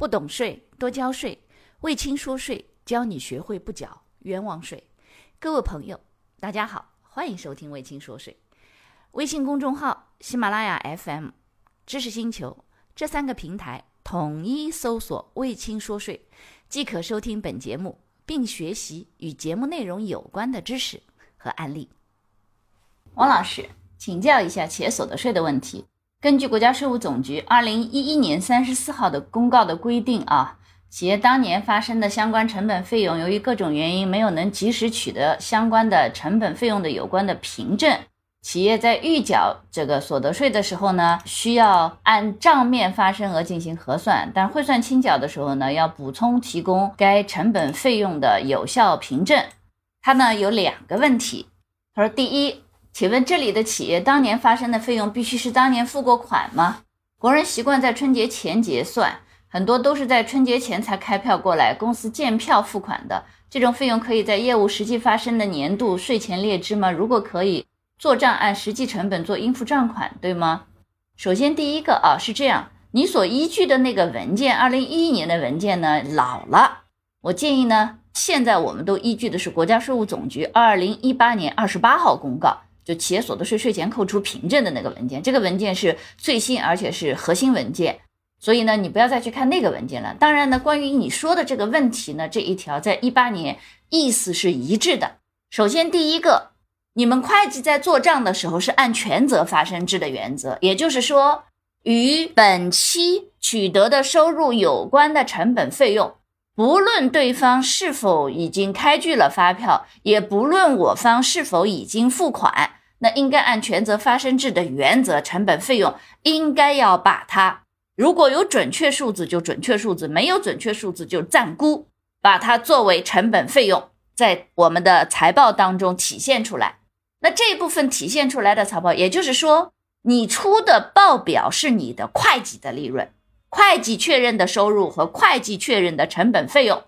不懂税多交税，魏青说税教你学会不缴冤枉税。各位朋友，大家好，欢迎收听魏青说税。微信公众号、喜马拉雅 FM、知识星球这三个平台统一搜索“魏青说税”，即可收听本节目，并学习与节目内容有关的知识和案例。王老师，请教一下企业所得税的问题。根据国家税务总局二零一一年三十四号的公告的规定啊，企业当年发生的相关成本费用，由于各种原因没有能及时取得相关的成本费用的有关的凭证，企业在预缴这个所得税的时候呢，需要按账面发生额进行核算，但汇算清缴的时候呢，要补充提供该成本费用的有效凭证。它呢有两个问题，他说第一。请问这里的企业当年发生的费用必须是当年付过款吗？国人习惯在春节前结算，很多都是在春节前才开票过来，公司见票付款的。这种费用可以在业务实际发生的年度税前列支吗？如果可以，做账按实际成本做应付账款，对吗？首先第一个啊是这样，你所依据的那个文件，二零一一年的文件呢老了，我建议呢，现在我们都依据的是国家税务总局二零一八年二十八号公告。就企业所得税税前扣除凭证的那个文件，这个文件是最新而且是核心文件，所以呢，你不要再去看那个文件了。当然呢，关于你说的这个问题呢，这一条在一八年意思是一致的。首先，第一个，你们会计在做账的时候是按权责发生制的原则，也就是说，与本期取得的收入有关的成本费用。不论对方是否已经开具了发票，也不论我方是否已经付款，那应该按权责发生制的原则，成本费用应该要把它，如果有准确数字就准确数字，没有准确数字就暂估，把它作为成本费用，在我们的财报当中体现出来。那这一部分体现出来的财报，也就是说，你出的报表是你的会计的利润。会计确认的收入和会计确认的成本费用，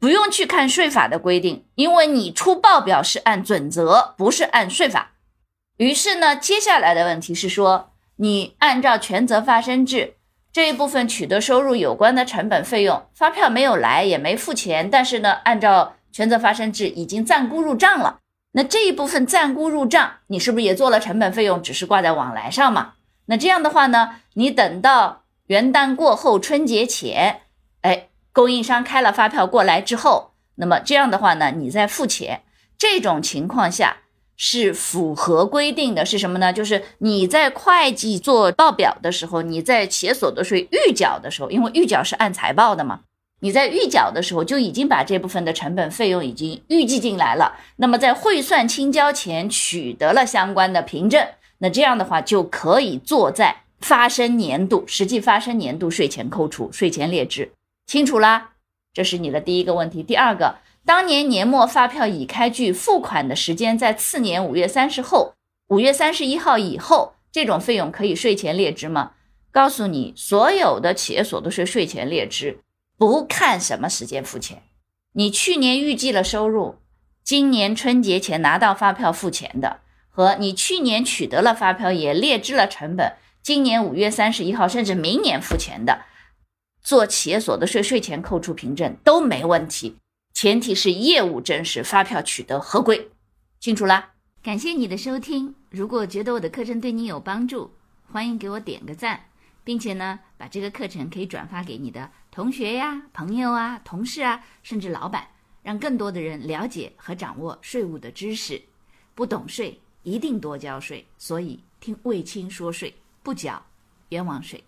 不用去看税法的规定，因为你出报表是按准则，不是按税法。于是呢，接下来的问题是说，你按照权责发生制这一部分取得收入有关的成本费用，发票没有来也没付钱，但是呢，按照权责发生制已经暂估入账了。那这一部分暂估入账，你是不是也做了成本费用，只是挂在往来上嘛？那这样的话呢，你等到。元旦过后，春节前，哎，供应商开了发票过来之后，那么这样的话呢，你再付钱，这种情况下是符合规定的，是什么呢？就是你在会计做报表的时候，你在企业所得税预缴的时候，因为预缴是按财报的嘛，你在预缴的时候就已经把这部分的成本费用已经预计进来了，那么在汇算清交前取得了相关的凭证，那这样的话就可以做在。发生年度实际发生年度税前扣除、税前列支，清楚啦？这是你的第一个问题。第二个，当年年末发票已开具，付款的时间在次年五月三十后、五月三十一号以后，这种费用可以税前列支吗？告诉你，所有的企业所得税税前列支不看什么时间付钱，你去年预计了收入，今年春节前拿到发票付钱的，和你去年取得了发票也列支了成本。今年五月三十一号，甚至明年付钱的，做企业所得税税前扣除凭证都没问题，前提是业务真实，发票取得合规，清楚啦？感谢你的收听，如果觉得我的课程对你有帮助，欢迎给我点个赞，并且呢，把这个课程可以转发给你的同学呀、朋友啊、同事啊，甚至老板，让更多的人了解和掌握税务的知识。不懂税，一定多交税，所以听卫青说税。不缴冤枉税。